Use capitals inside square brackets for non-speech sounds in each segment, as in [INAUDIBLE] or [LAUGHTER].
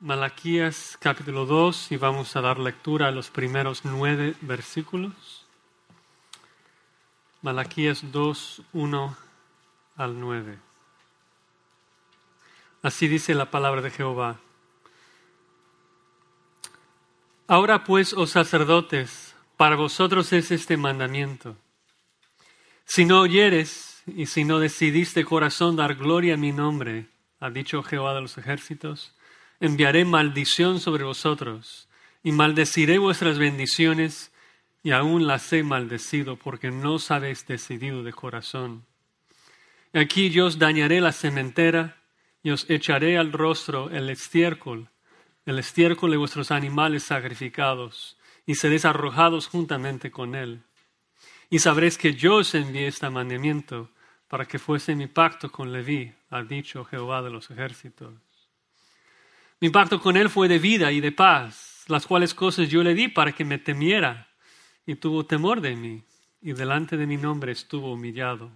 Malaquías capítulo 2 y vamos a dar lectura a los primeros nueve versículos. Malaquías 2, 1 al 9. Así dice la palabra de Jehová. Ahora pues, oh sacerdotes, para vosotros es este mandamiento. Si no oyeres y si no decidís de corazón dar gloria a mi nombre, ha dicho Jehová de los ejércitos, enviaré maldición sobre vosotros y maldeciré vuestras bendiciones y aún las he maldecido porque no os habéis decidido de corazón. Aquí yo os dañaré la cementera y os echaré al rostro el estiércol, el estiércol de vuestros animales sacrificados, y seréis arrojados juntamente con él. Y sabréis que yo os envié este mandamiento para que fuese mi pacto con Leví, ha dicho Jehová de los ejércitos. Mi pacto con él fue de vida y de paz, las cuales cosas yo le di para que me temiera, y tuvo temor de mí, y delante de mi nombre estuvo humillado.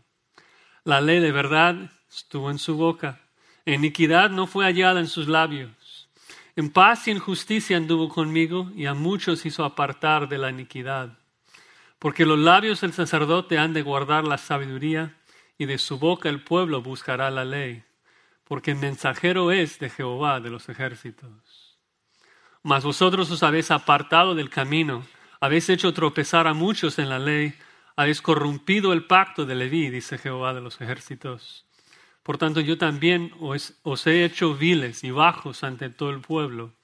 La ley de verdad estuvo en su boca, iniquidad no fue hallada en sus labios. En paz y en justicia anduvo conmigo, y a muchos hizo apartar de la iniquidad. Porque los labios del sacerdote han de guardar la sabiduría, y de su boca el pueblo buscará la ley porque mensajero es de Jehová de los ejércitos. Mas vosotros os habéis apartado del camino, habéis hecho tropezar a muchos en la ley, habéis corrompido el pacto de Leví, dice Jehová de los ejércitos. Por tanto, yo también os, os he hecho viles y bajos ante todo el pueblo,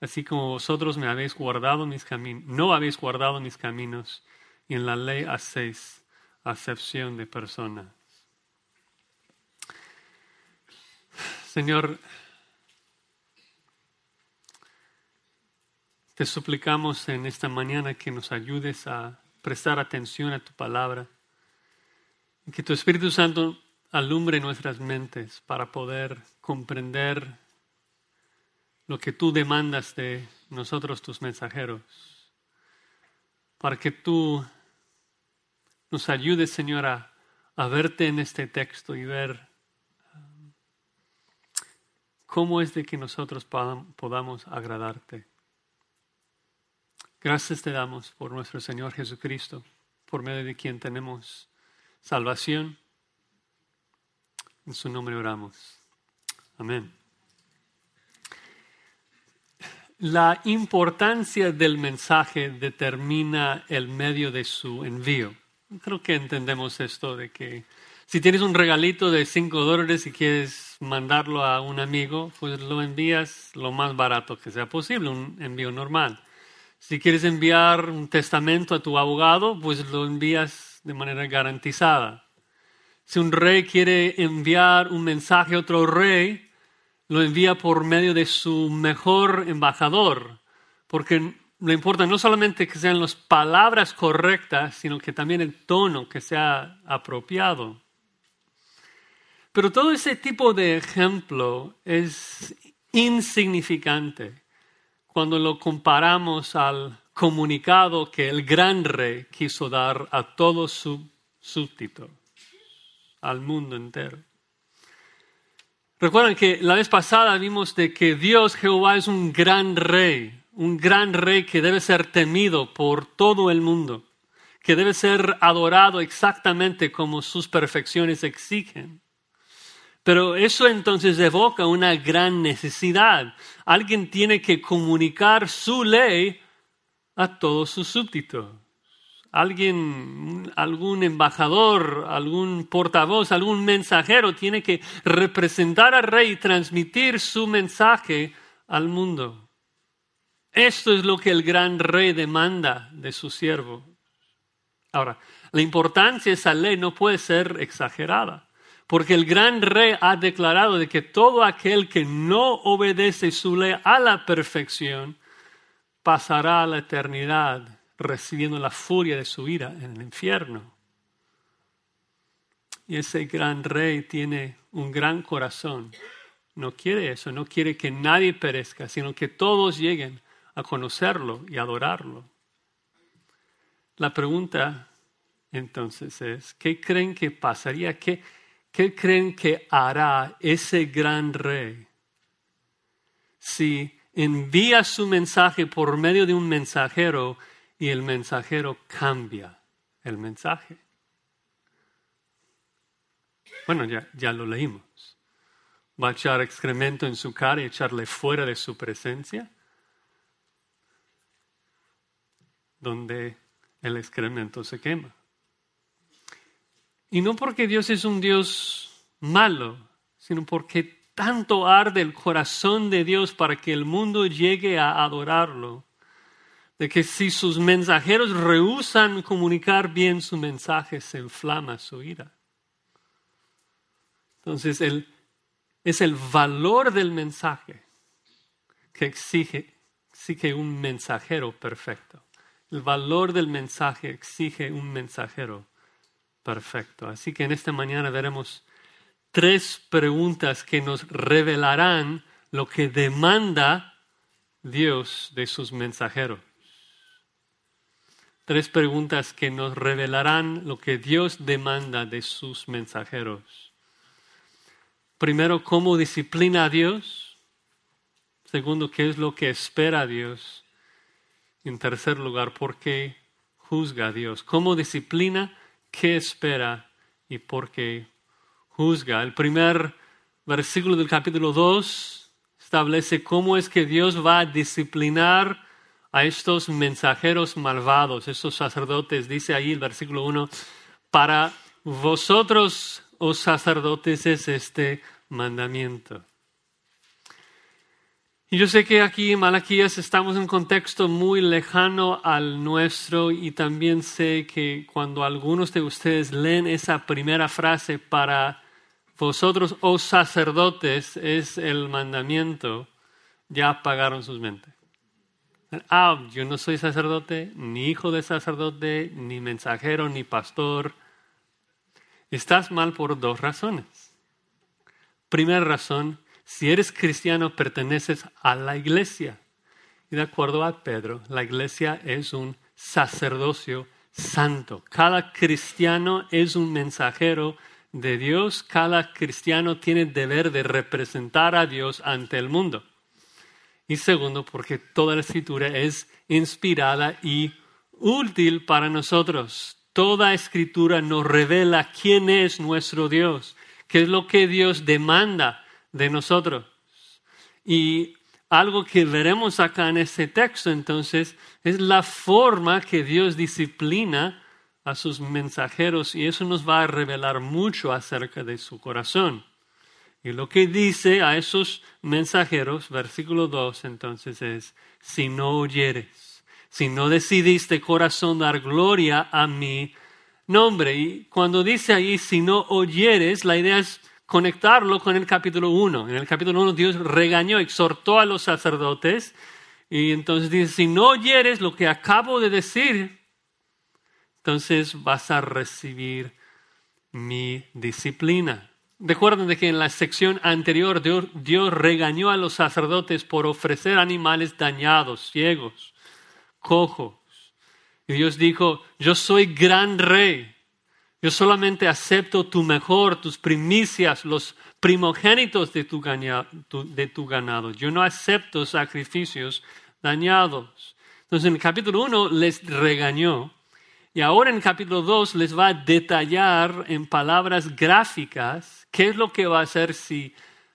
así como vosotros me habéis guardado mis caminos, no habéis guardado mis caminos, y en la ley hacéis acepción de personas. Señor, te suplicamos en esta mañana que nos ayudes a prestar atención a tu palabra y que tu Espíritu Santo alumbre nuestras mentes para poder comprender lo que tú demandas de nosotros, tus mensajeros, para que tú nos ayudes, Señor, a, a verte en este texto y ver ¿Cómo es de que nosotros podamos agradarte? Gracias te damos por nuestro Señor Jesucristo, por medio de quien tenemos salvación. En su nombre oramos. Amén. La importancia del mensaje determina el medio de su envío. Creo que entendemos esto de que si tienes un regalito de 5 dólares y quieres mandarlo a un amigo, pues lo envías lo más barato que sea posible, un envío normal. Si quieres enviar un testamento a tu abogado, pues lo envías de manera garantizada. Si un rey quiere enviar un mensaje a otro rey, lo envía por medio de su mejor embajador, porque lo importa no solamente que sean las palabras correctas, sino que también el tono que sea apropiado. Pero todo ese tipo de ejemplo es insignificante cuando lo comparamos al comunicado que el gran rey quiso dar a todos sus súbditos, al mundo entero. Recuerdan que la vez pasada vimos de que Dios Jehová es un gran rey, un gran rey que debe ser temido por todo el mundo, que debe ser adorado exactamente como sus perfecciones exigen. Pero eso entonces evoca una gran necesidad. Alguien tiene que comunicar su ley a todos sus súbditos. Alguien, algún embajador, algún portavoz, algún mensajero tiene que representar al rey y transmitir su mensaje al mundo. Esto es lo que el gran rey demanda de su siervo. Ahora, la importancia de esa ley no puede ser exagerada. Porque el gran rey ha declarado de que todo aquel que no obedece su ley a la perfección pasará a la eternidad recibiendo la furia de su ira en el infierno. Y ese gran rey tiene un gran corazón. No quiere eso, no quiere que nadie perezca, sino que todos lleguen a conocerlo y adorarlo. La pregunta entonces es, ¿qué creen que pasaría? ¿Qué, ¿Qué creen que hará ese gran rey si envía su mensaje por medio de un mensajero y el mensajero cambia el mensaje. Bueno, ya, lo leímos. Va a echar excremento en su cara y echarle fuera de su presencia. Donde el excremento se quema. Y no porque Dios es un Dios malo, sino porque tanto arde el corazón de Dios para que el mundo llegue a adorarlo, de que si sus mensajeros rehusan comunicar bien su mensaje, se inflama su ira. Entonces, es el valor del mensaje que exige, exige un mensajero perfecto. El valor del mensaje exige un mensajero perfecto. Así que en esta mañana veremos tres preguntas que nos revelarán lo que demanda Dios de sus mensajeros. Tres preguntas que nos revelarán lo que Dios demanda de sus mensajeros. Primero, ¿cómo disciplina a Dios? Segundo, ¿qué es lo que espera a Dios? En tercer lugar, ¿por qué juzga a Dios? ¿Cómo disciplina? ¿Qué espera? ¿Y por qué juzga? El primer versículo del capítulo 2 establece cómo es que Dios va a disciplinar a estos mensajeros malvados, estos sacerdotes. Dice ahí el versículo 1, para vosotros oh sacerdotes, es este mandamiento. Y yo sé que aquí en Malaquías estamos en un contexto muy lejano al nuestro y también sé que cuando algunos de ustedes leen esa primera frase para vosotros, oh sacerdotes, es el mandamiento, ya apagaron sus mentes. Ah, yo no soy sacerdote, ni hijo de sacerdote, ni mensajero, ni pastor Estás mal por dos razones. Primera razón, si eres cristiano perteneces a la iglesia. Y de acuerdo a Pedro, la iglesia es un sacerdocio santo. Cada cristiano es un mensajero de Dios. Cada cristiano tiene el deber de representar a Dios ante el mundo. Y segundo, porque toda la escritura es inspirada y útil para nosotros. Toda escritura nos revela quién es nuestro Dios, qué es lo que Dios demanda de nosotros. Y algo que veremos acá en este texto entonces es la forma que Dios disciplina a sus mensajeros y eso nos va a revelar mucho acerca de su corazón. Y lo que dice a esos mensajeros, versículo 2 entonces es, si no oyeres si no decidiste corazón dar gloria a mi nombre. Y cuando dice ahí, si no oyeres, la idea es conectarlo con el capítulo 1. En el capítulo 1 Dios regañó, exhortó a los sacerdotes y entonces dice, si no oyeres lo que acabo de decir, entonces vas a recibir mi disciplina. Recuerden de que en la sección anterior Dios regañó a los sacerdotes por ofrecer animales dañados, ciegos, cojos. Y Dios dijo, yo soy gran rey. Yo solamente acepto tu mejor, tus primicias, los primogénitos de tu, ganado. Yo no acepto sacrificios dañados. Entonces en el capítulo 1 les regañó y ahora en el capítulo 2 les va a detallar en palabras gráficas qué es lo que va a hacer si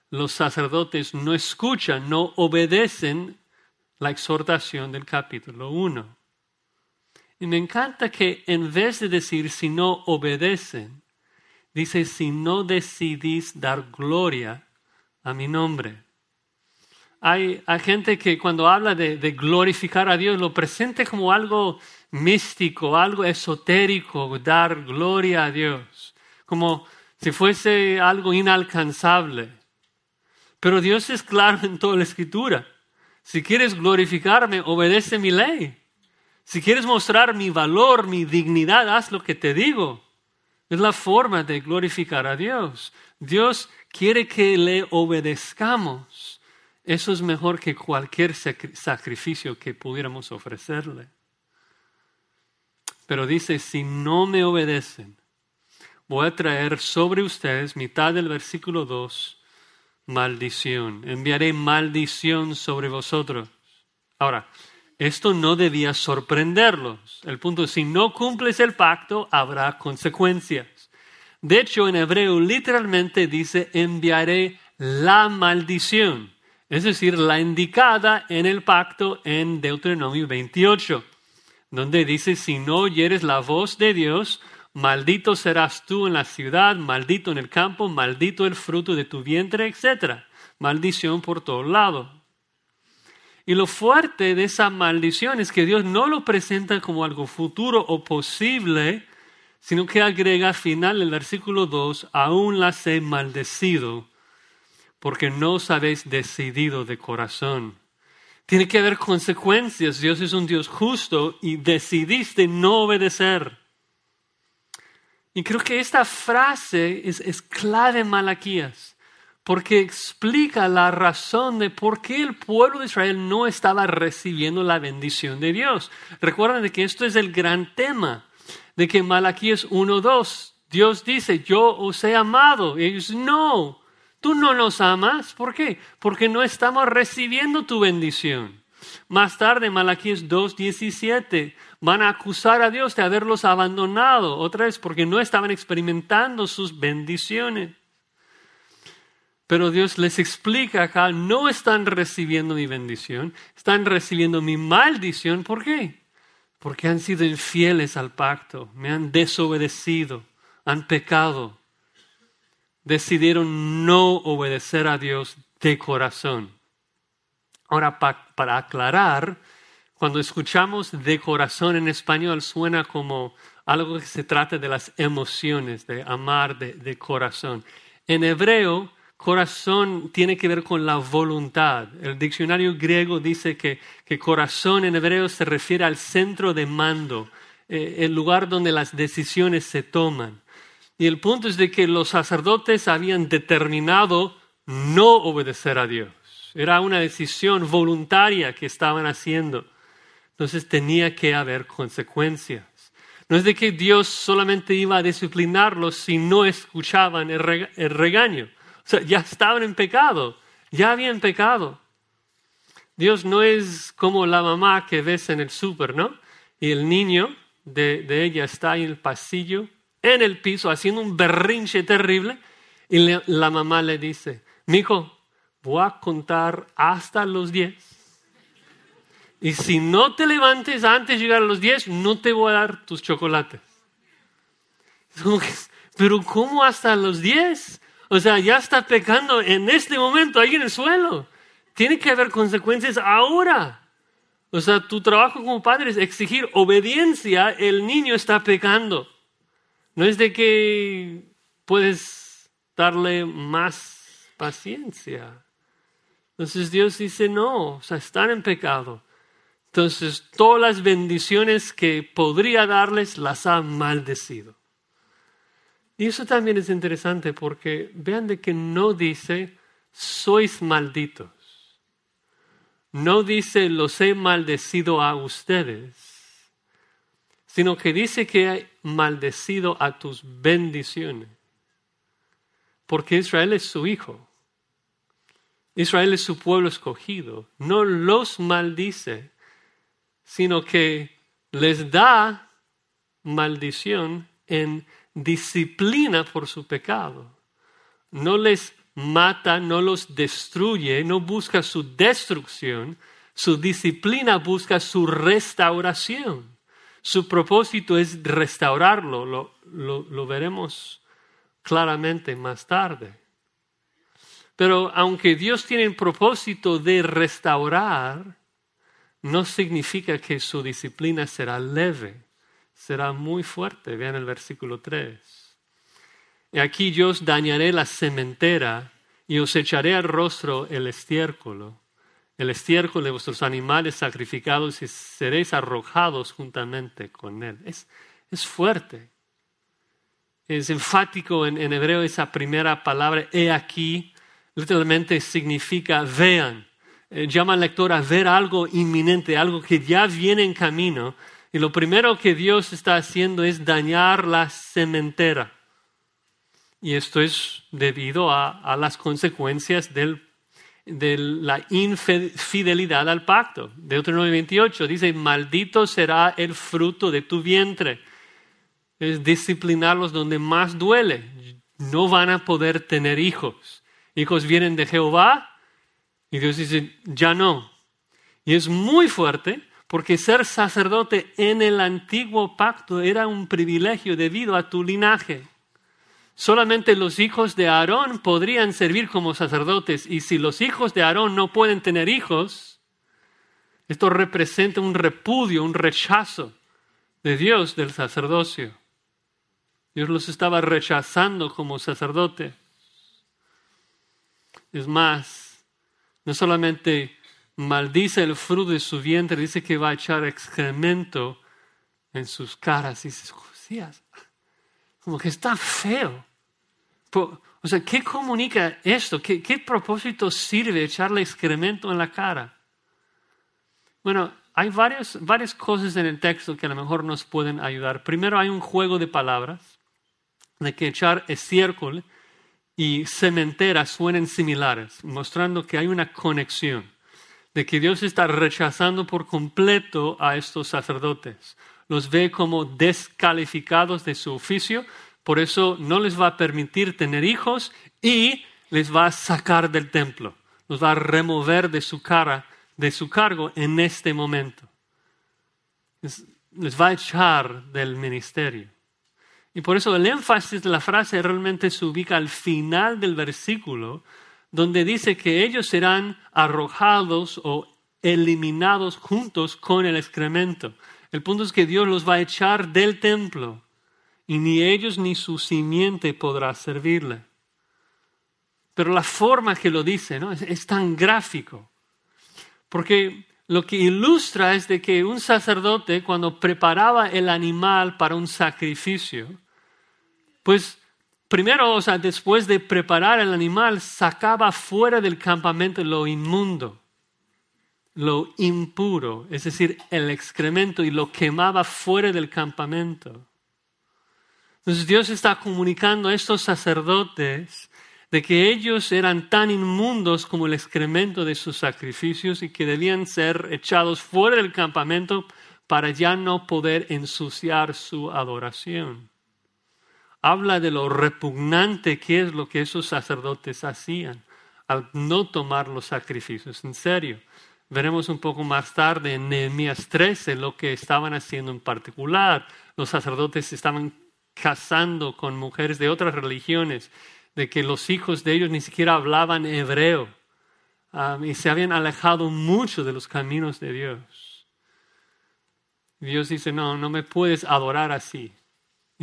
los sacerdotes no escuchan, no obedecen la exhortación del capítulo 1. Y me encanta que en vez de decir si no obedecen, dice si no decidís dar gloria a mi nombre. Hay, gente que cuando habla de, de, glorificar a Dios lo presenta como algo místico, algo esotérico, dar gloria a Dios, como si fuese algo inalcanzable. Pero Dios es claro en toda la escritura. Si quieres glorificarme, obedece mi ley. Si quieres mostrar mi valor, mi dignidad, haz lo que te digo. Es la forma de glorificar a Dios. Dios quiere que le obedezcamos. Eso es mejor que cualquier sacrificio que pudiéramos ofrecerle. Pero dice, si no me obedecen, voy a traer sobre ustedes, mitad del versículo 2, maldición. Enviaré maldición sobre vosotros. Ahora, esto no debía sorprenderlos. El punto es, si no cumples el pacto, habrá consecuencias. De hecho, en hebreo literalmente dice, enviaré la maldición, es decir, la indicada en el pacto en Deuteronomio 28, donde dice, si no oyeres la voz de Dios, maldito serás tú en la ciudad, maldito en el campo, maldito el fruto de tu vientre, etc. Maldición por todos lados. Y lo fuerte de esa maldición es que Dios no lo presenta como algo futuro o posible, sino que agrega al final el versículo 2, aún las he maldecido, porque no os habéis decidido de corazón. Tiene que haber consecuencias. Dios es un Dios justo y decidiste no obedecer. Y creo que esta frase es, es clave en Malaquías, porque explica la razón de por qué el pueblo de Israel no estaba recibiendo la bendición de Dios. Recuerden que esto es el gran tema de que Malaquías 1.2, Dios dice, yo os he amado. Y ellos, no, tú no nos amas. ¿Por qué? Porque no estamos recibiendo tu bendición. Más tarde, Malaquías 2.17, van a acusar a Dios de haberlos abandonado, otra vez, porque no estaban experimentando sus bendiciones. Pero Dios les explica acá, no están recibiendo mi bendición, están recibiendo mi maldición. ¿Por qué? porque han sido infieles al pacto, me han desobedecido, han pecado, decidieron no obedecer a Dios de corazón. Ahora, para aclarar, cuando escuchamos de corazón en español suena como algo que se trata de las emociones, de amar de, de corazón. En hebreo, Corazón tiene que ver con la voluntad. El diccionario griego dice que, corazón en hebreo se refiere al centro de mando, eh, el lugar donde las decisiones se toman. Y el punto es de que los sacerdotes habían determinado no obedecer a Dios. Era una decisión voluntaria que estaban haciendo. Entonces tenía que haber consecuencias. No es de que Dios solamente iba a disciplinarlos si no escuchaban el regaño. O sea, ya estaban en pecado, ya habían pecado. Dios no es como la mamá que ves en el súper, ¿no? Y el niño de, ella está en el pasillo, en el piso, haciendo un berrinche terrible. Y la mamá le dice, hijo, voy a contar hasta los diez. Y si no te levantes antes de llegar a los diez, no te voy a dar tus chocolates. pero ¿cómo hasta los diez? O sea, ya está pecando en este momento ahí en el suelo. Tiene que haber consecuencias ahora. O sea, tu trabajo como padre es exigir obediencia. El niño está pecando. No es de que puedes darle más paciencia. Entonces Dios dice, no, o sea, están en pecado. Entonces todas las bendiciones que podría darles las ha maldecido. Y eso también es interesante porque vean de que no dice sois malditos. No dice los he maldecido a ustedes, sino que dice que he maldecido a tus bendiciones. Porque Israel es su hijo. Israel es su pueblo escogido. No los maldice, sino que les da maldición en disciplina por su pecado. No les mata, no los destruye, no busca su destrucción. Su disciplina busca su restauración. Su propósito es restaurarlo. Lo, veremos claramente más tarde. Pero aunque Dios tiene el propósito de restaurar, no significa que su disciplina será leve será muy fuerte. Vean el versículo 3. Y aquí yo os dañaré la cementera y os echaré al rostro el estiércol, el estiércol de vuestros animales sacrificados y seréis arrojados juntamente con él. Es, es fuerte. Es enfático en, en hebreo esa primera palabra, he aquí, literalmente significa vean. Eh, llama al lector a ver algo inminente, algo que ya viene en camino y lo primero que Dios está haciendo es dañar la cementera. Y esto es debido a, las consecuencias de la infidelidad al pacto. Deuteronomio 28 dice, maldito será el fruto de tu vientre. Es disciplinarlos donde más duele. No van a poder tener hijos. Hijos vienen de Jehová y Dios dice, ya no. Y es muy fuerte porque ser sacerdote en el antiguo pacto era un privilegio debido a tu linaje. Solamente los hijos de Aarón podrían servir como sacerdotes y si los hijos de Aarón no pueden tener hijos, esto representa un repudio, un rechazo de Dios del sacerdocio. Dios los estaba rechazando como sacerdote. Es más, no solamente maldice el fruto de su vientre, dice que va a echar excremento en sus caras. Y dices, Josías, como que está feo. O sea, ¿qué comunica esto? ¿Qué, ¿Qué, propósito sirve echarle excremento en la cara? Bueno, hay varias, varias cosas en el texto que a lo mejor nos pueden ayudar. Primero hay un juego de palabras, de que echar estiércol y cementera suenen similares, mostrando que hay una conexión, de que Dios está rechazando por completo a estos sacerdotes. Los ve como descalificados de su oficio, por eso no les va a permitir tener hijos y les va a sacar del templo, los va a remover de su cara, de su cargo en este momento. Les va a echar del ministerio. Y por eso el énfasis de la frase realmente se ubica al final del versículo, donde dice que ellos serán arrojados o eliminados juntos con el excremento. El punto es que Dios los va a echar del templo y ni ellos ni su simiente podrá servirle. Pero la forma que lo dice ¿no? es, es tan gráfico, porque lo que ilustra es de que un sacerdote cuando preparaba el animal para un sacrificio, pues primero, o sea, después de preparar el animal, sacaba fuera del campamento lo inmundo, lo impuro, es decir, el excremento, y lo quemaba fuera del campamento. Entonces Dios está comunicando a estos sacerdotes de que ellos eran tan inmundos como el excremento de sus sacrificios y que debían ser echados fuera del campamento para ya no poder ensuciar su adoración habla de lo repugnante que es lo que esos sacerdotes hacían al no tomar los sacrificios en serio. Veremos un poco más tarde en Nehemías 13 lo que estaban haciendo en particular. Los sacerdotes estaban casando con mujeres de otras religiones, de que los hijos de ellos ni siquiera hablaban hebreo um, y se habían alejado mucho de los caminos de Dios. Dios dice, no, no me puedes adorar así.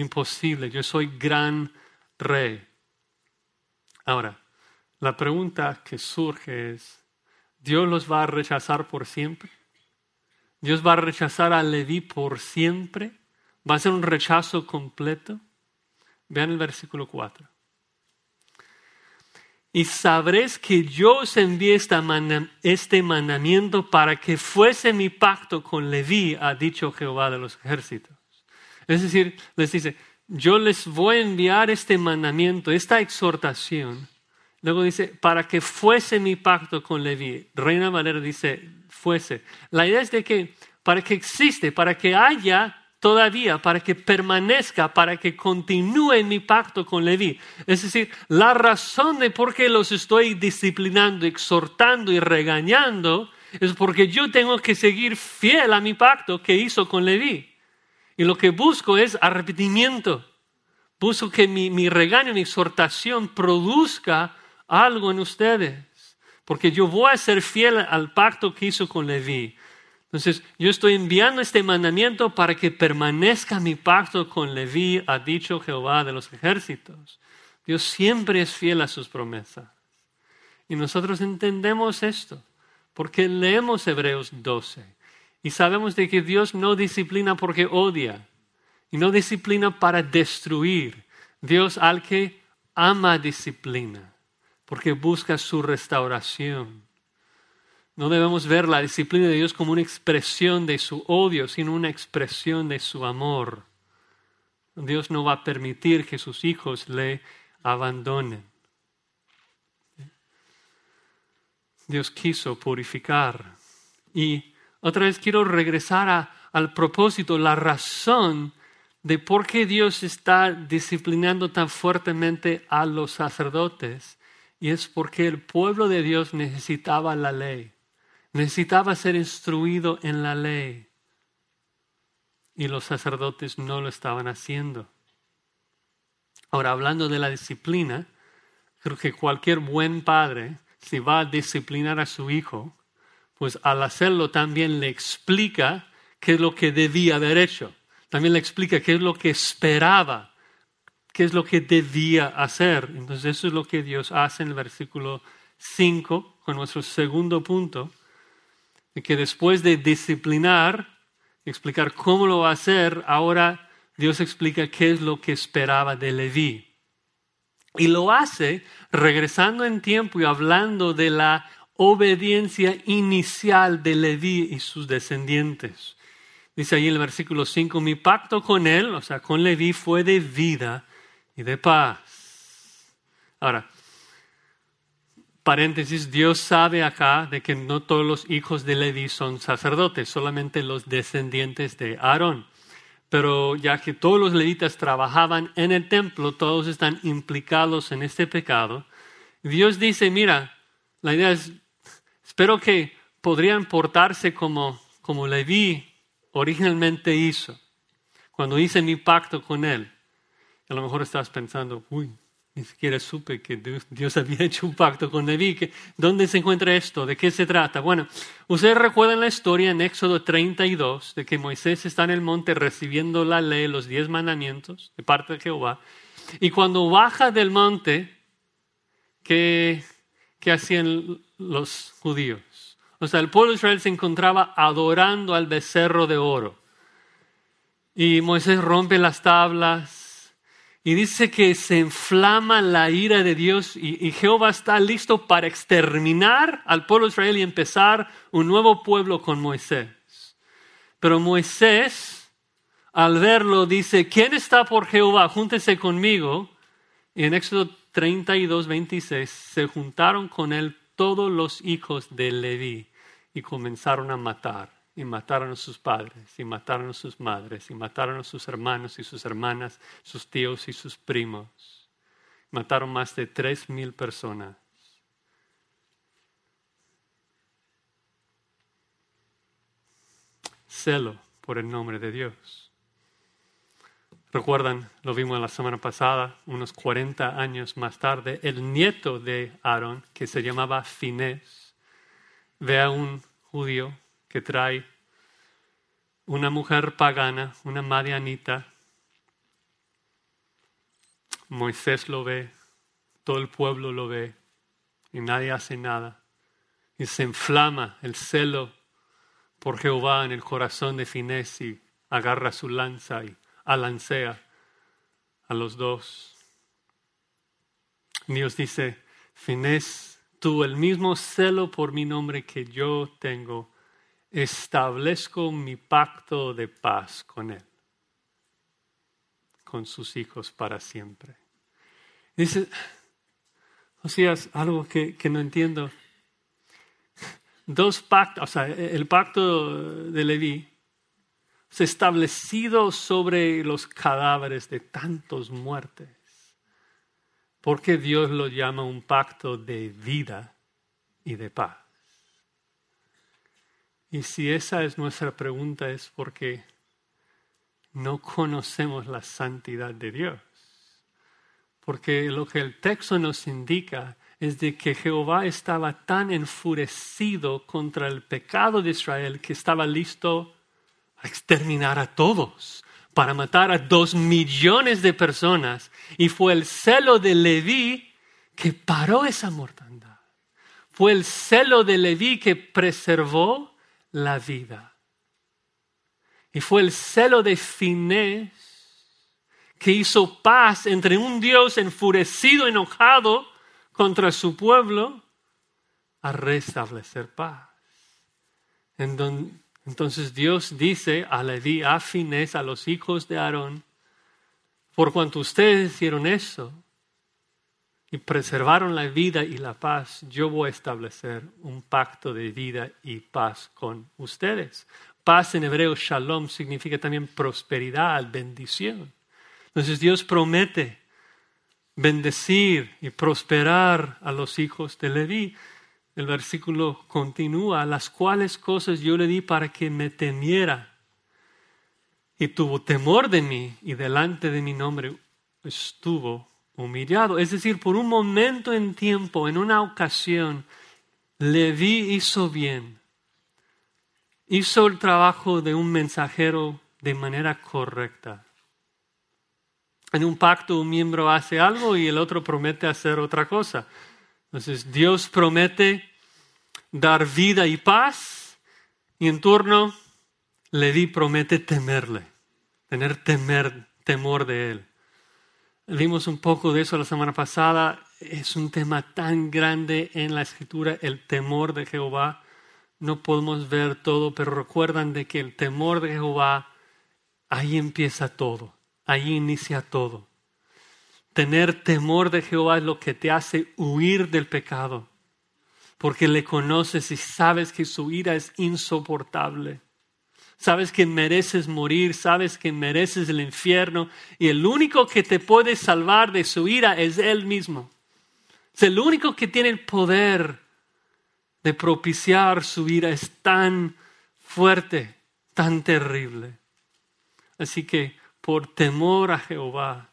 Imposible, yo soy gran rey. Ahora, la pregunta que surge es, ¿Dios los va a rechazar por siempre? ¿Dios va a rechazar a Leví por siempre? ¿Va a ser un rechazo completo? Vean el versículo 4. Y sabréis que yo os envié este mandamiento para que fuese mi pacto con Leví, ha dicho Jehová de los ejércitos. Es decir, les dice, yo les voy a enviar este mandamiento, esta exhortación. Luego dice, para que fuese mi pacto con Leví. Reina Valera dice, fuese. La idea es de que, para que existe, para que haya todavía, para que permanezca, para que continúe mi pacto con Leví. Es decir, la razón de por qué los estoy disciplinando, exhortando y regañando es porque yo tengo que seguir fiel a mi pacto que hizo con Leví. Y lo que busco es arrepentimiento. Busco que mi, regaño, mi exhortación produzca algo en ustedes. Porque yo voy a ser fiel al pacto que hizo con Leví. Entonces, yo estoy enviando este mandamiento para que permanezca mi pacto con Leví, ha dicho Jehová de los ejércitos. Dios siempre es fiel a sus promesas. Y nosotros entendemos esto, porque leemos Hebreos 12. Y sabemos de que Dios no disciplina porque odia y no disciplina para destruir. Dios al que ama disciplina porque busca su restauración. No debemos ver la disciplina de Dios como una expresión de su odio, sino una expresión de su amor. Dios no va a permitir que sus hijos le abandonen. Dios quiso purificar. Y otra vez quiero regresar al propósito, la razón de por qué Dios está disciplinando tan fuertemente a los sacerdotes. Y es porque el pueblo de Dios necesitaba la ley, necesitaba ser instruido en la ley. Y los sacerdotes no lo estaban haciendo. Ahora, hablando de la disciplina, creo que cualquier buen padre, si va a disciplinar a su hijo, pues al hacerlo también le explica qué es lo que debía haber hecho. También le explica qué es lo que esperaba, qué es lo que debía hacer. Entonces eso es lo que Dios hace en el versículo 5, con nuestro segundo punto, de que después de disciplinar, explicar cómo lo va a hacer, ahora Dios explica qué es lo que esperaba de Leví. Y lo hace regresando en tiempo y hablando de la obediencia inicial de Leví y sus descendientes. Dice ahí en el versículo 5, mi pacto con él, o sea, con Leví, fue de vida y de paz. Ahora, paréntesis, Dios sabe acá de que no todos los hijos de Leví son sacerdotes, solamente los descendientes de Aarón pero ya que todos los levitas trabajaban en el templo, todos están implicados en este pecado, Dios dice, mira, la idea es, espero que podrían portarse como, como Leví originalmente hizo, cuando hice mi pacto con él. A lo mejor estás pensando, uy, ni siquiera supe que Dios, había [LAUGHS] hecho un pacto con Leví. ¿Dónde se encuentra esto? ¿De qué se trata? Bueno, ustedes recuerdan la historia en Éxodo 32 de que Moisés está en el monte recibiendo la ley, los diez mandamientos de parte de Jehová. Y cuando baja del monte, ¿qué, qué hacían los judíos? O sea, el pueblo de Israel se encontraba adorando al becerro de oro. Y Moisés rompe las tablas, y dice que se inflama la ira de Dios y, Jehová está listo para exterminar al pueblo de Israel y empezar un nuevo pueblo con Moisés. Pero Moisés, al verlo, dice, ¿quién está por Jehová? Júntese conmigo. Y en Éxodo 32, 26, se juntaron con él todos los hijos de Leví y comenzaron a matar y mataron a sus padres, y mataron a sus madres, y mataron a sus hermanos y sus hermanas, sus tíos y sus primos. Mataron más de tres mil personas. Celo por el nombre de Dios. Recuerdan, lo vimos la semana pasada, unos 40 años más tarde, el nieto de Aarón, que se llamaba Finés, ve a un judío que trae una mujer pagana, una madianita. Moisés lo ve, todo el pueblo lo ve y nadie hace nada. Y se inflama el celo por Jehová en el corazón de Finés y agarra su lanza y alancea a los dos. Dios dice, Finés tuvo el mismo celo por mi nombre que yo tengo establezco mi pacto de paz con él, con sus hijos para siempre. Dice, o sea, algo que, que no entiendo. Dos pactos, o sea, el pacto de Leví establecido sobre los cadáveres de tantos muertes. ¿Por qué Dios lo llama un pacto de vida y de paz? Y si esa es nuestra pregunta es porque no conocemos la santidad de Dios. Porque lo que el texto nos indica es de que Jehová estaba tan enfurecido contra el pecado de Israel que estaba listo exterminar a todos, para matar a dos millones de personas. Y fue el celo de Leví que paró esa mortandad. Fue el celo de Leví que preservó la vida. Y fue el celo de Finés que hizo paz entre un Dios enfurecido, enojado contra su pueblo, a restablecer paz. Entonces Dios dice a Leví, a Finés, a los hijos de Aarón, por cuanto ustedes hicieron eso, y preservaron la vida y la paz, yo voy a establecer un pacto de vida y paz con ustedes. Paz en hebreo, shalom, significa también prosperidad, bendición. Entonces Dios promete bendecir y prosperar a los hijos de Leví. El versículo continúa, las cuales cosas yo le di para que me temiera. Y tuvo temor de mí y delante de mi nombre estuvo humillado. Es decir, por un momento en tiempo, en una ocasión, Leví hizo bien. Hizo el trabajo de un mensajero de manera correcta. En un pacto un miembro hace algo y el otro promete hacer otra cosa. Entonces Dios promete dar vida y paz y en turno Leví promete temerle, tener temer, temor de él. Vimos un poco de eso la semana pasada. Es un tema tan grande en la escritura, el temor de Jehová. No podemos ver todo, pero recuerdan de que el temor de Jehová, ahí empieza todo, ahí inicia todo. Tener temor de Jehová es lo que te hace huir del pecado, porque le conoces y sabes que su ira es insoportable sabes que mereces morir, sabes que mereces el infierno y el único que te puede salvar de su ira es Él mismo. Es el único que tiene el poder de propiciar su ira. Es tan fuerte, tan terrible. Así que por temor a Jehová,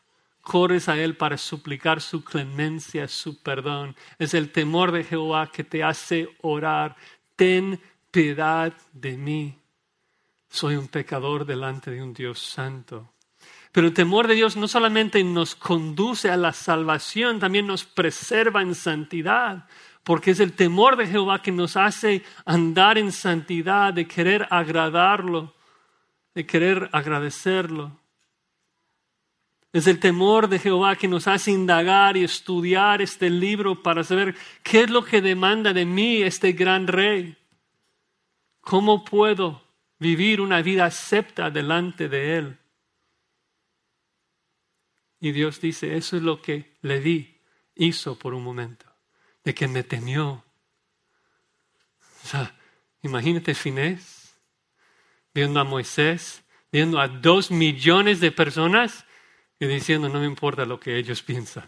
corres a Él para suplicar su clemencia, su perdón. Es el temor de Jehová que te hace orar. Ten piedad de mí soy un pecador delante de un Dios santo. Pero el temor de Dios no solamente nos conduce a la salvación, también nos preserva en santidad, porque es el temor de Jehová que nos hace andar en santidad, de querer agradarlo, de querer agradecerlo. Es el temor de Jehová que nos hace indagar y estudiar este libro para saber qué es lo que demanda de mí este gran rey. ¿Cómo puedo vivir una vida acepta delante de Él. Y Dios dice, eso es lo que le di, hizo por un momento, de que me temió. O sea, imagínate Finés, viendo a Moisés, viendo a dos millones de personas y diciendo, no me importa lo que ellos piensan,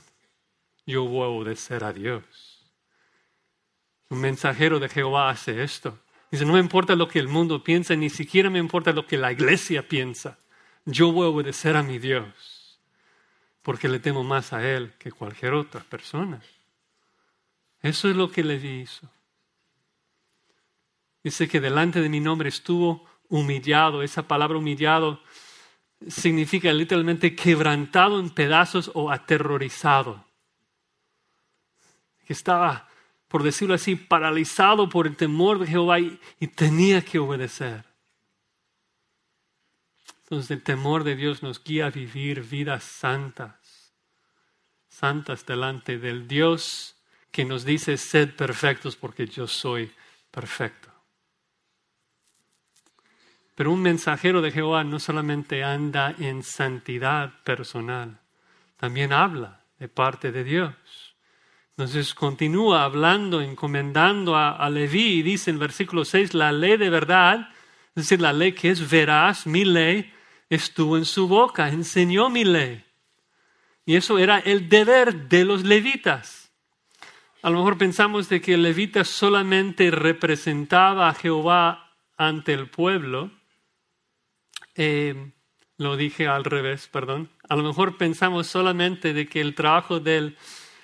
yo voy a obedecer a Dios. Un mensajero de Jehová hace esto. Dice, no me importa lo que el mundo piensa, ni siquiera me importa lo que la iglesia piensa. Yo voy a obedecer a mi Dios, porque le temo más a Él que cualquier otra persona. Eso es lo que le hizo. Dice que delante de mi nombre estuvo humillado. Esa palabra humillado significa literalmente quebrantado en pedazos o aterrorizado. Que estaba por decirlo así, paralizado por el temor de Jehová y, tenía que obedecer. Entonces el temor de Dios nos guía a vivir vidas santas, santas delante del Dios que nos dice, sed perfectos porque yo soy perfecto. Pero un mensajero de Jehová no solamente anda en santidad personal, también habla de parte de Dios. Entonces continúa hablando, encomendando a, Leví y dice en versículo 6, la ley de verdad, es decir, la ley que es veraz, mi ley, estuvo en su boca, enseñó mi ley. Y eso era el deber de los levitas. A lo mejor pensamos de que el levita solamente representaba a Jehová ante el pueblo. Eh, lo dije al revés, perdón. A lo mejor pensamos solamente de que el trabajo del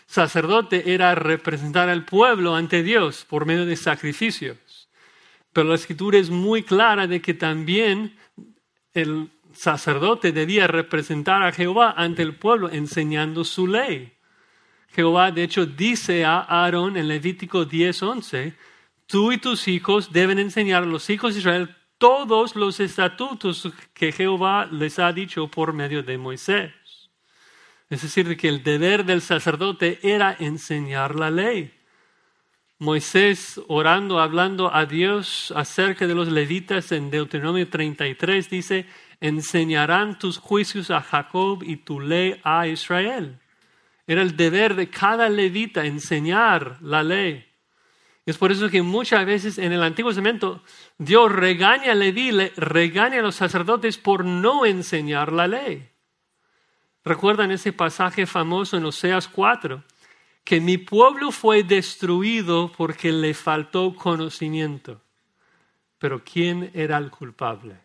sacerdote era representar al pueblo ante Dios por medio de sacrificios. Pero la escritura es muy clara de que también el sacerdote debía representar a Jehová ante el pueblo enseñando su ley. Jehová de hecho dice a Aarón en Levítico 10:11, tú y tus hijos deben enseñar a los hijos de Israel todos los estatutos que Jehová les ha dicho por medio de Moisés. Es decir, que el deber del sacerdote era enseñar la ley. Moisés orando, hablando a Dios acerca de los levitas en Deuteronomio 33 dice, enseñarán tus juicios a Jacob y tu ley a Israel. Era el deber de cada levita enseñar la ley. Es por eso que muchas veces en el Antiguo Testamento Dios regaña a Leví, regaña a los sacerdotes por no enseñar la ley. Recuerdan ese pasaje famoso en Oseas 4, que mi pueblo fue destruido porque le faltó conocimiento. Pero ¿quién era el culpable?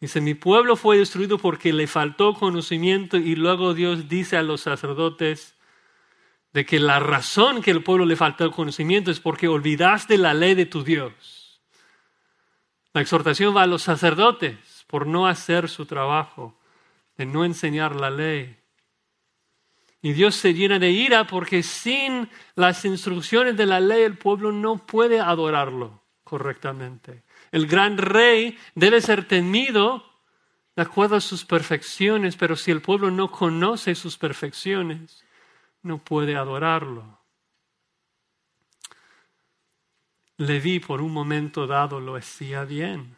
Dice, mi pueblo fue destruido porque le faltó conocimiento y luego Dios dice a los sacerdotes de que la razón que el pueblo le faltó conocimiento es porque olvidaste la ley de tu Dios. La exhortación va a los sacerdotes por no hacer su trabajo, de no enseñar la ley. Y Dios se llena de ira porque sin las instrucciones de la ley el pueblo no puede adorarlo correctamente. El gran rey debe ser temido de acuerdo a sus perfecciones, pero si el pueblo no conoce sus perfecciones, no puede adorarlo. Leví por un momento dado lo hacía bien.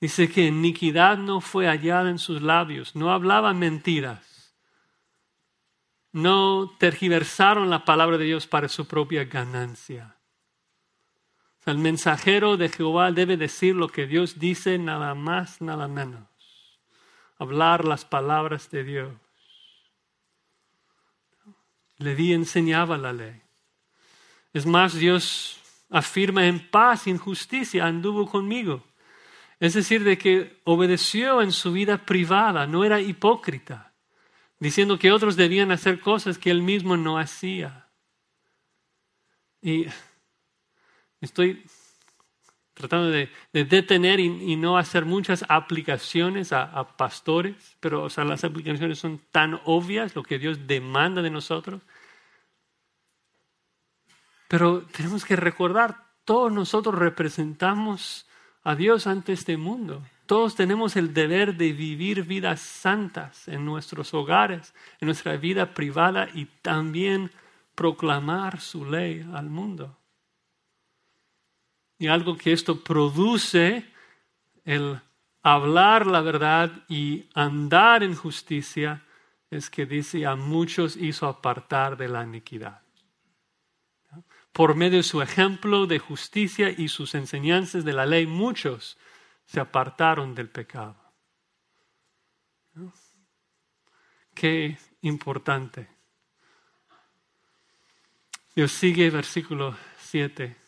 Dice que iniquidad no fue hallada en sus labios, no hablaba mentiras, no tergiversaron la palabra de Dios para su propia ganancia. El mensajero de Jehová debe decir lo que Dios dice, nada más, nada menos. Hablar las palabras de Dios. Leví enseñaba la ley. Es más, Dios afirma en paz en justicia anduvo conmigo. Es decir, de que obedeció en su vida privada, no era hipócrita, diciendo que otros debían hacer cosas que él mismo no hacía. Y Estoy tratando de, detener y, no hacer muchas aplicaciones a, pastores, pero o sea, las aplicaciones son tan obvias, lo que Dios demanda de nosotros. Pero tenemos que recordar, todos nosotros representamos a Dios ante este mundo. Todos tenemos el deber de vivir vidas santas en nuestros hogares, en nuestra vida privada y también proclamar su ley al mundo. Y algo que esto produce, el hablar la verdad y andar en justicia, es que dice, a muchos hizo apartar de la iniquidad. Por medio de su ejemplo de justicia y sus enseñanzas de la ley, muchos se apartaron del pecado. Qué importante. Dios sigue versículo 7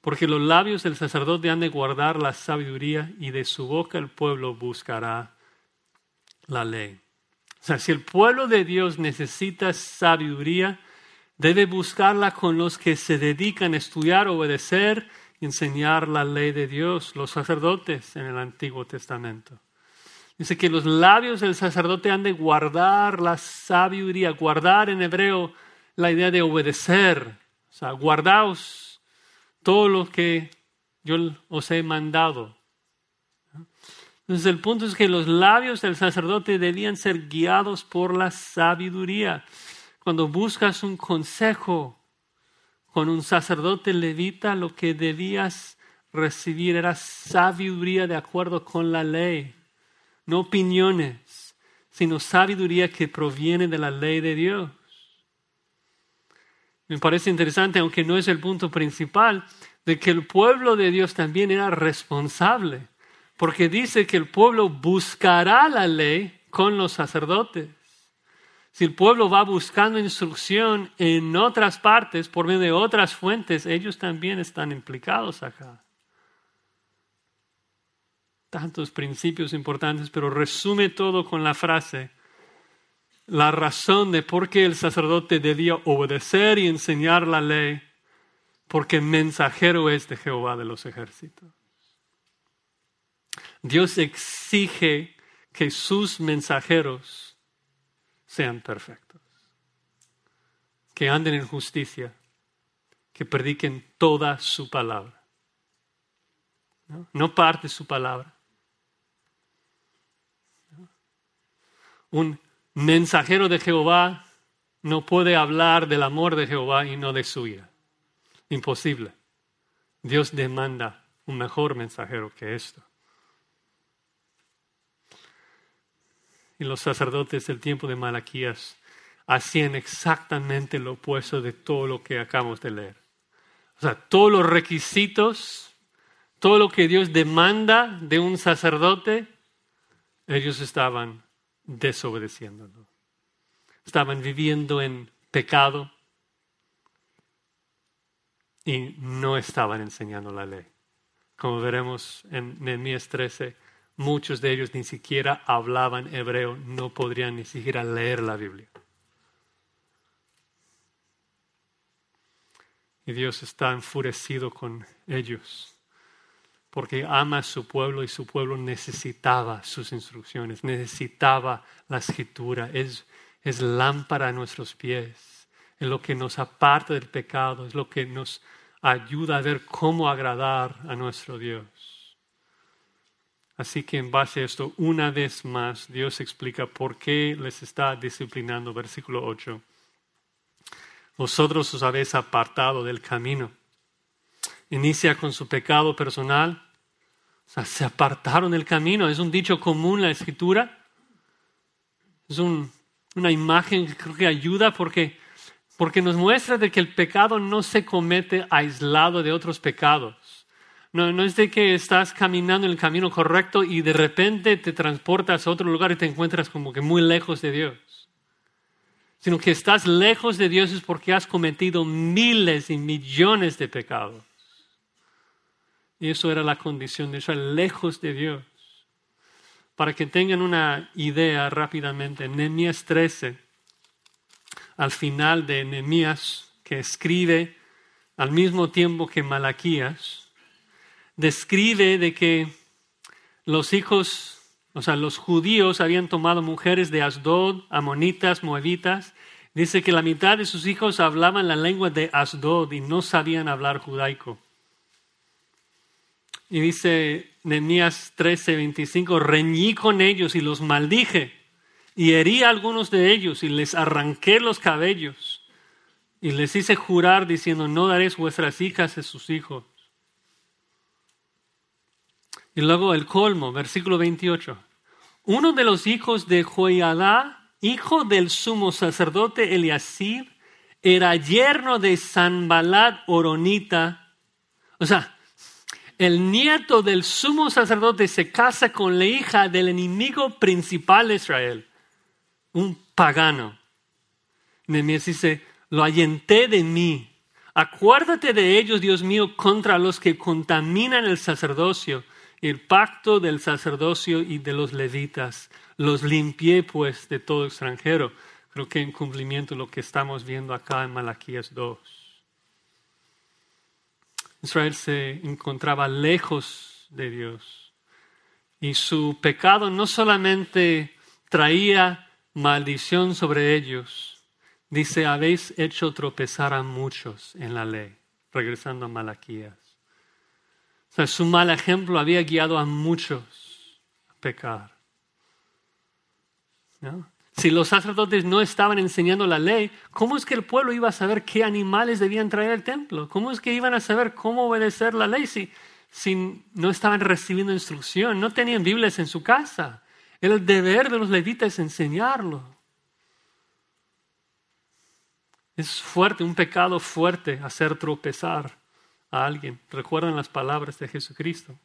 porque los labios del sacerdote han de guardar la sabiduría y de su boca el pueblo buscará la ley. O sea, si el pueblo de Dios necesita sabiduría, debe buscarla con los que se dedican a estudiar, obedecer y enseñar la ley de Dios, los sacerdotes en el Antiguo Testamento. Dice que los labios del sacerdote han de guardar la sabiduría, guardar en hebreo la idea de obedecer. O sea, guardaos todo lo que yo os he mandado. Entonces el punto es que los labios del sacerdote debían ser guiados por la sabiduría. Cuando buscas un consejo con un sacerdote levita, lo que debías recibir era sabiduría de acuerdo con la ley, no opiniones, sino sabiduría que proviene de la ley de Dios. Me parece interesante, aunque no es el punto principal, de que el pueblo de Dios también era responsable, porque dice que el pueblo buscará la ley con los sacerdotes. Si el pueblo va buscando instrucción en otras partes, por medio de otras fuentes, ellos también están implicados acá. Tantos principios importantes, pero resume todo con la frase, la razón de por qué el sacerdote debía obedecer y enseñar la ley, porque mensajero es de Jehová de los ejércitos. Dios exige que sus mensajeros sean perfectos, que anden en justicia, que prediquen toda su palabra, no, no parte su palabra. Un mensajero de Jehová no puede hablar del amor de Jehová y no de su ira. Imposible. Dios demanda un mejor mensajero que esto. Y los sacerdotes del tiempo de Malaquías hacían exactamente lo opuesto de todo lo que acabamos de leer. O sea, todos los requisitos, todo lo que Dios demanda de un sacerdote, ellos estaban desobedeciéndolo. Estaban viviendo en pecado y no estaban enseñando la ley. Como veremos en Nehemías 13, muchos de ellos ni siquiera hablaban hebreo, no podrían ni siquiera leer la Biblia. Y Dios está enfurecido con ellos porque ama a su pueblo y su pueblo necesitaba sus instrucciones, necesitaba la escritura, es, es lámpara a nuestros pies, es lo que nos aparta del pecado, es lo que nos ayuda a ver cómo agradar a nuestro Dios. Así que en base a esto, una vez más, Dios explica por qué les está disciplinando. Versículo 8. Vosotros os habéis apartado del camino. Inicia con su pecado personal. O sea, se apartaron del camino. Es un dicho común la escritura. Es una imagen que creo que ayuda porque porque nos muestra de que el pecado no se comete aislado de otros pecados. No, es de que estás caminando en el camino correcto y de repente te transportas a otro lugar y te encuentras como que muy lejos de Dios. Sino que estás lejos de Dios es porque has cometido miles y millones de pecados. Y eso era la condición de estar lejos de Dios. Para que tengan una idea rápidamente, en Nehemías 13, al final de Nehemías, que escribe al mismo tiempo que Malaquías, describe de que los hijos, o sea, los judíos habían tomado mujeres de Asdod, amonitas, moabitas. Dice que la mitad de sus hijos hablaban la lengua de Asdod y no sabían hablar judaico. Y dice Nehemías 13, 25, reñí con ellos y los maldije y herí a algunos de ellos y les arranqué los cabellos y les hice jurar diciendo, no daréis vuestras hijas a sus hijos. Y luego el colmo, versículo 28. Uno de los hijos de Joiadá, hijo del sumo sacerdote Eliasib, era yerno de Sanbalat Oronita. O sea, el nieto del sumo sacerdote se casa con la hija del enemigo principal de Israel un pagano. Nehemías dice, lo allenté de mí. Acuérdate de ellos, Dios mío, contra los que contaminan el sacerdocio, el pacto del sacerdocio y de los levitas. Los limpié pues de todo extranjero. Creo que en cumplimiento lo que estamos viendo acá en Malaquías 2. Israel se encontraba lejos de Dios y su pecado no solamente traía maldición sobre ellos. Dice, habéis hecho tropezar a muchos en la ley, regresando a Malaquías. Su mal ejemplo había guiado a muchos a pecar. Si los sacerdotes no estaban enseñando la ley, ¿cómo es que el pueblo iba a saber qué animales debían traer al templo? ¿Cómo es que iban a saber cómo obedecer la ley si, si no estaban recibiendo instrucción? No tenían Biblias en su casa. El deber de los levitas enseñarlo. Es fuerte, un pecado fuerte hacer tropezar a alguien. Recuerdan las palabras de Jesucristo.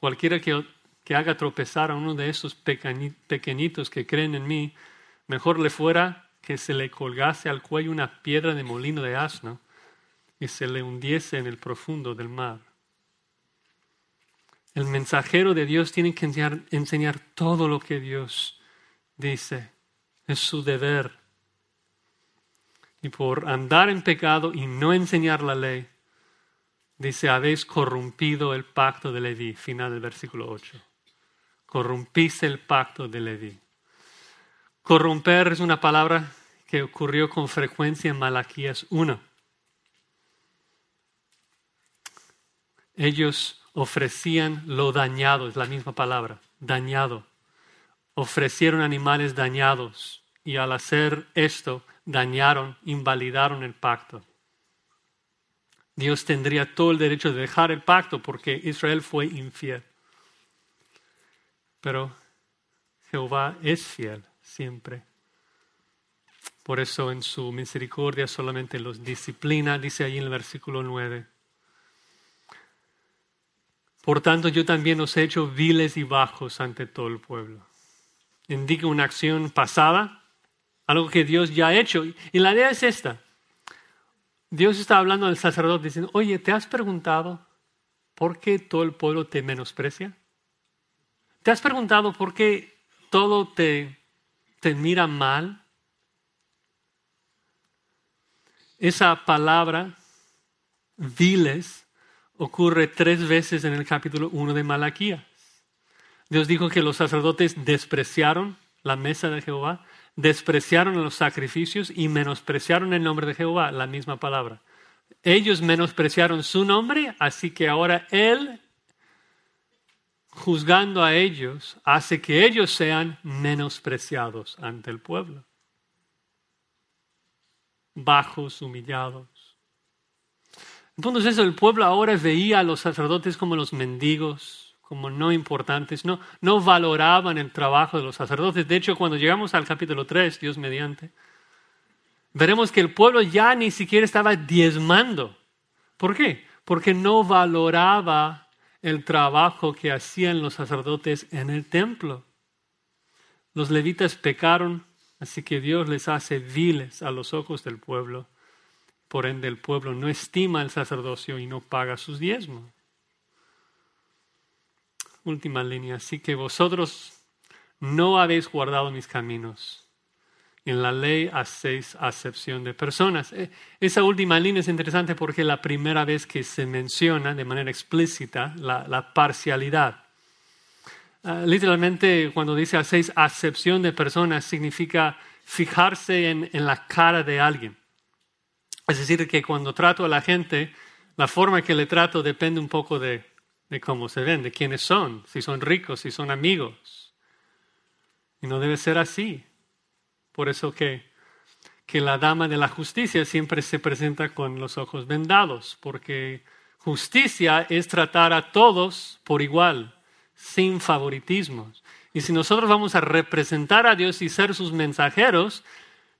Cualquiera que, que haga tropezar a uno de esos pequeñitos que creen en mí, mejor le fuera que se le colgase al cuello una piedra de molino de asno y se le hundiese en el profundo del mar. El mensajero de Dios tiene que enseñar, todo lo que Dios dice. Es su deber. Y por andar en pecado y no enseñar la ley, dice, habéis corrompido el pacto de Leví, final del versículo 8. Corrompiste el pacto de Leví. Corromper es una palabra que ocurrió con frecuencia en Malaquías 1. Ellos ofrecían lo dañado, es la misma palabra, dañado. Ofrecieron animales dañados y al hacer esto dañaron, invalidaron el pacto. Dios tendría todo el derecho de dejar el pacto porque Israel fue infiel. Pero Jehová es fiel siempre. Por eso en su misericordia solamente los disciplina, dice ahí en el versículo 9. Por tanto, yo también os he hecho viles y bajos ante todo el pueblo. Indica una acción pasada, algo que Dios ya ha hecho. Y la idea es esta. Dios está hablando al sacerdote diciendo, oye, ¿te has preguntado por qué todo el pueblo te menosprecia? ¿Te has preguntado por qué todo te, te mira mal? Esa palabra, viles, ocurre tres veces en el capítulo 1 de Malaquías. Dios dijo que los sacerdotes despreciaron la mesa de Jehová, despreciaron los sacrificios y menospreciaron el nombre de Jehová, la misma palabra. Ellos menospreciaron su nombre, así que ahora Él, juzgando a ellos, hace que ellos sean menospreciados ante el pueblo. Bajos, humillados. Entonces eso, el pueblo ahora veía a los sacerdotes como los mendigos, como no importantes, no, no valoraban el trabajo de los sacerdotes. De hecho, cuando llegamos al capítulo 3, Dios mediante, veremos que el pueblo ya ni siquiera estaba diezmando. ¿Por qué? Porque no valoraba el trabajo que hacían los sacerdotes en el templo. Los levitas pecaron, así que Dios les hace viles a los ojos del pueblo por ende, el pueblo no estima el sacerdocio y no paga sus diezmos. Última línea. Así que vosotros no habéis guardado mis caminos. En la ley hacéis acepción de personas. Eh, esa última línea es interesante porque es la primera vez que se menciona de manera explícita la, parcialidad. Ah, literalmente, cuando dice hacéis acepción de personas, significa fijarse en la cara de alguien. Es decir, que cuando trato a la gente, la forma que le trato depende un poco de, cómo se ven, de quiénes son, si son ricos, si son amigos. Y no debe ser así. Por eso que, que la dama de la justicia siempre se presenta con los ojos vendados, porque justicia es tratar a todos por igual, sin favoritismos. Y si nosotros vamos a representar a Dios y ser sus mensajeros,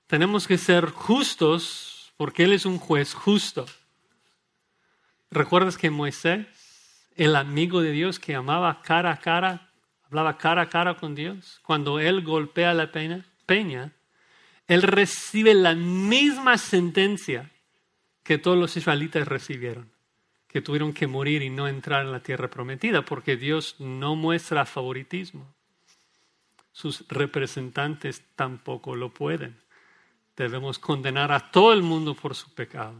tenemos que ser justos porque Él es un juez justo. ¿Recuerdas que Moisés, el amigo de Dios que amaba cara a cara, hablaba cara a cara con Dios, cuando Él golpea la peña, peña Él recibe la misma sentencia que todos los israelitas recibieron, que tuvieron que morir y no entrar en la tierra prometida, porque Dios no muestra favoritismo. Sus representantes tampoco lo pueden debemos condenar a todo el mundo por su pecado.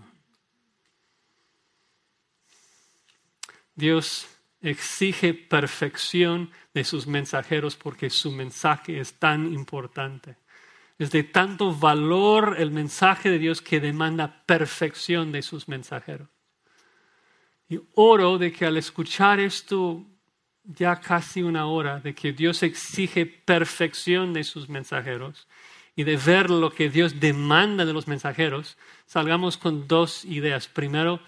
Dios exige perfección de sus mensajeros porque su mensaje es tan importante. Es de tanto valor el mensaje de Dios que demanda perfección de sus mensajeros. Y oro de que al escuchar esto ya casi una hora, de que Dios exige perfección de sus mensajeros y de ver lo que Dios demanda de los mensajeros, salgamos con dos ideas. Primero,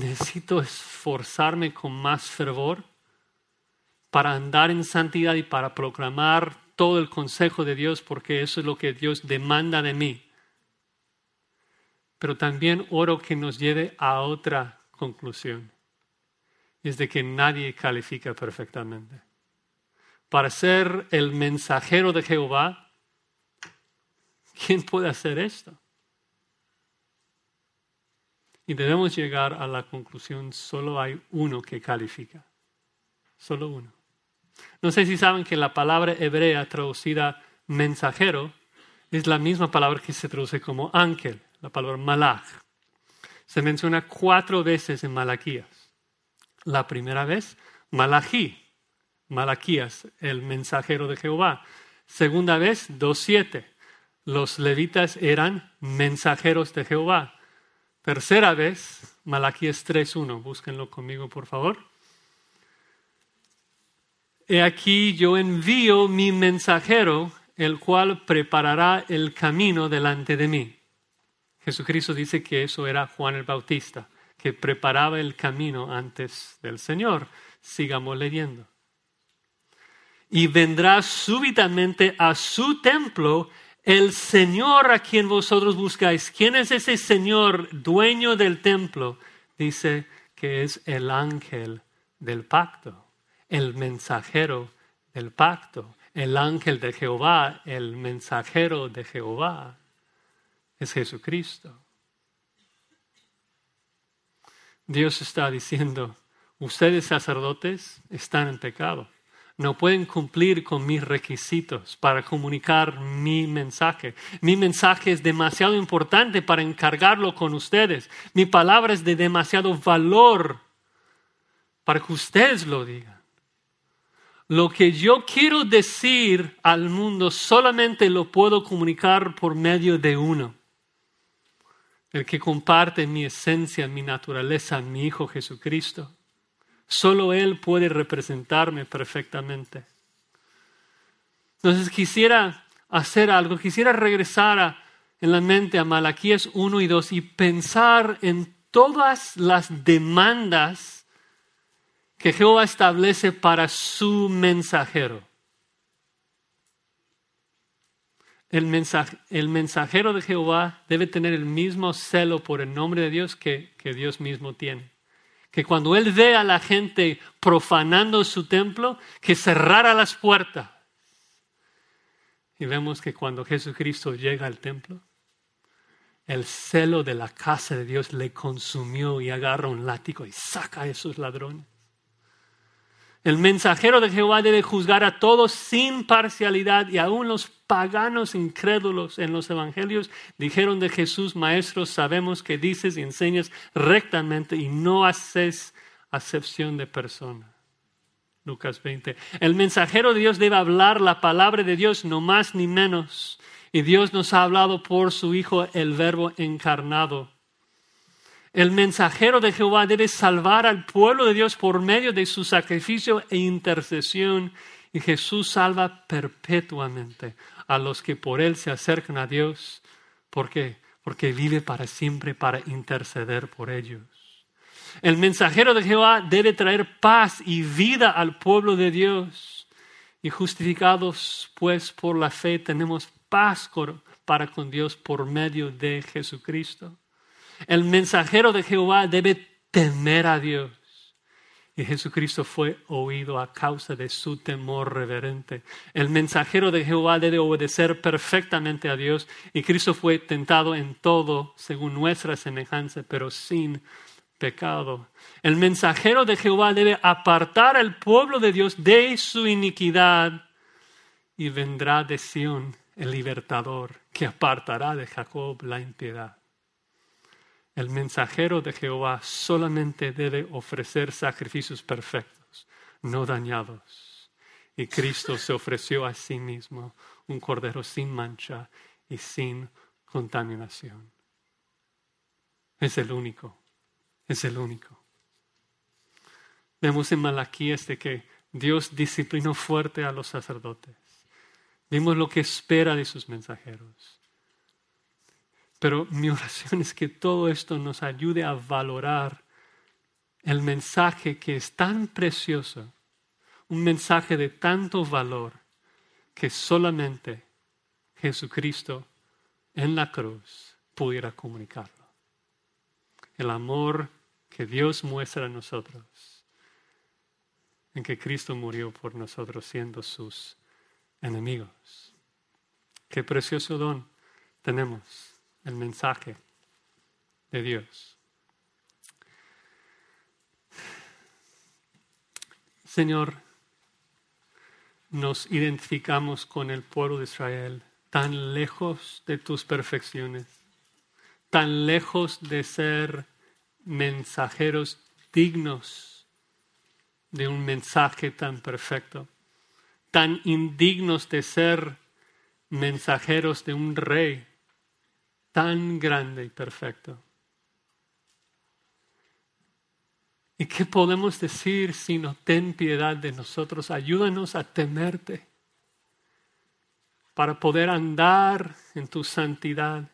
necesito esforzarme con más fervor para andar en santidad y para proclamar todo el consejo de Dios, porque eso es lo que Dios demanda de mí. Pero también oro que nos lleve a otra conclusión, es de que nadie califica perfectamente. Para ser el mensajero de Jehová, ¿Quién puede hacer esto? Y debemos llegar a la conclusión, solo hay uno que califica. Solo uno. No sé si saben que la palabra hebrea traducida mensajero es la misma palabra que se traduce como ángel, la palabra malach. Se menciona cuatro veces en Malaquías. La primera vez, Malachi, Malaquías, el mensajero de Jehová. Segunda vez, 2.7 los levitas eran mensajeros de Jehová. Tercera vez, Malaquías 3.1. Búsquenlo conmigo, por favor. He aquí yo envío mi mensajero, el cual preparará el camino delante de mí. Jesucristo dice que eso era Juan el Bautista, que preparaba el camino antes del Señor. Sigamos leyendo. Y vendrá súbitamente a su templo el Señor a quien vosotros buscáis. ¿Quién es ese Señor dueño del templo? Dice que es el ángel del pacto, el mensajero del pacto, el ángel de Jehová, el mensajero de Jehová. Es Jesucristo. Dios está diciendo, ustedes sacerdotes están en pecado no pueden cumplir con mis requisitos para comunicar mi mensaje. Mi mensaje es demasiado importante para encargarlo con ustedes. Mi palabra es de demasiado valor para que ustedes lo digan. Lo que yo quiero decir al mundo solamente lo puedo comunicar por medio de uno. El que comparte mi esencia, mi naturaleza, mi Hijo Jesucristo. Solo Él puede representarme perfectamente. Entonces quisiera hacer algo, quisiera regresar en la mente a Malaquías 1 y 2 y pensar en todas las demandas que Jehová establece para su mensajero. El, el, mensajero de Jehová debe tener el mismo celo por el nombre de Dios que Dios mismo tiene que cuando él ve a la gente profanando su templo, que cerrara las puertas. Y vemos que cuando Jesucristo llega al templo, el celo de la casa de Dios le consumió y agarra un látigo y saca a esos ladrones. El mensajero de Jehová debe juzgar a todos sin parcialidad y aún los paganos incrédulos en los evangelios dijeron de Jesús, Maestro, sabemos que dices y enseñas rectamente y no haces acepción de persona. Lucas 20. El mensajero de Dios debe hablar la palabra de Dios, no más ni menos. Y Dios nos ha hablado por su Hijo, el Verbo encarnado. El mensajero de Jehová debe salvar al pueblo de Dios por medio de su sacrificio e intercesión. Y Jesús salva perpetuamente a los que por Él se acercan a Dios. ¿Por qué? Porque vive para siempre para interceder por ellos. El mensajero de Jehová debe traer paz y vida al pueblo de Dios. Y justificados pues por la fe tenemos paz para con Dios por medio de Jesucristo. El mensajero de Jehová debe temer a Dios. Y Jesucristo fue oído a causa de su temor reverente. El mensajero de Jehová debe obedecer perfectamente a Dios y Cristo fue tentado en todo según nuestra semejanza, pero sin pecado. El mensajero de Jehová debe apartar al pueblo de Dios de su iniquidad y vendrá de Sión el libertador que apartará de Jacob la impiedad. El mensajero de Jehová solamente debe ofrecer sacrificios perfectos, no dañados. Y Cristo se ofreció a sí mismo un cordero sin mancha y sin contaminación. Es el único, es el único. Vemos en Malaquías de que Dios disciplinó fuerte a los sacerdotes. Vimos lo que espera de sus mensajeros. Pero mi oración es que todo esto nos ayude a valorar el mensaje que es tan precioso, un mensaje de tanto valor que solamente Jesucristo en la cruz pudiera comunicarlo. El amor que Dios muestra a nosotros, en que Cristo murió por nosotros siendo sus enemigos. Qué precioso don tenemos el mensaje de Dios. Señor, nos identificamos con el pueblo de Israel tan lejos de tus perfecciones, tan lejos de ser mensajeros dignos de un mensaje tan perfecto, tan indignos de ser mensajeros de un rey tan grande y perfecto. ¿Y qué podemos decir sino ten piedad de nosotros? Ayúdanos a temerte para poder andar en tu santidad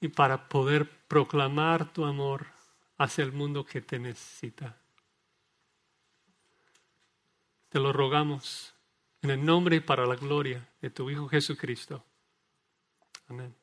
y para poder proclamar tu amor hacia el mundo que te necesita. Te lo rogamos En el nombre y para la gloria de tu Hijo Jesucristo. Amén.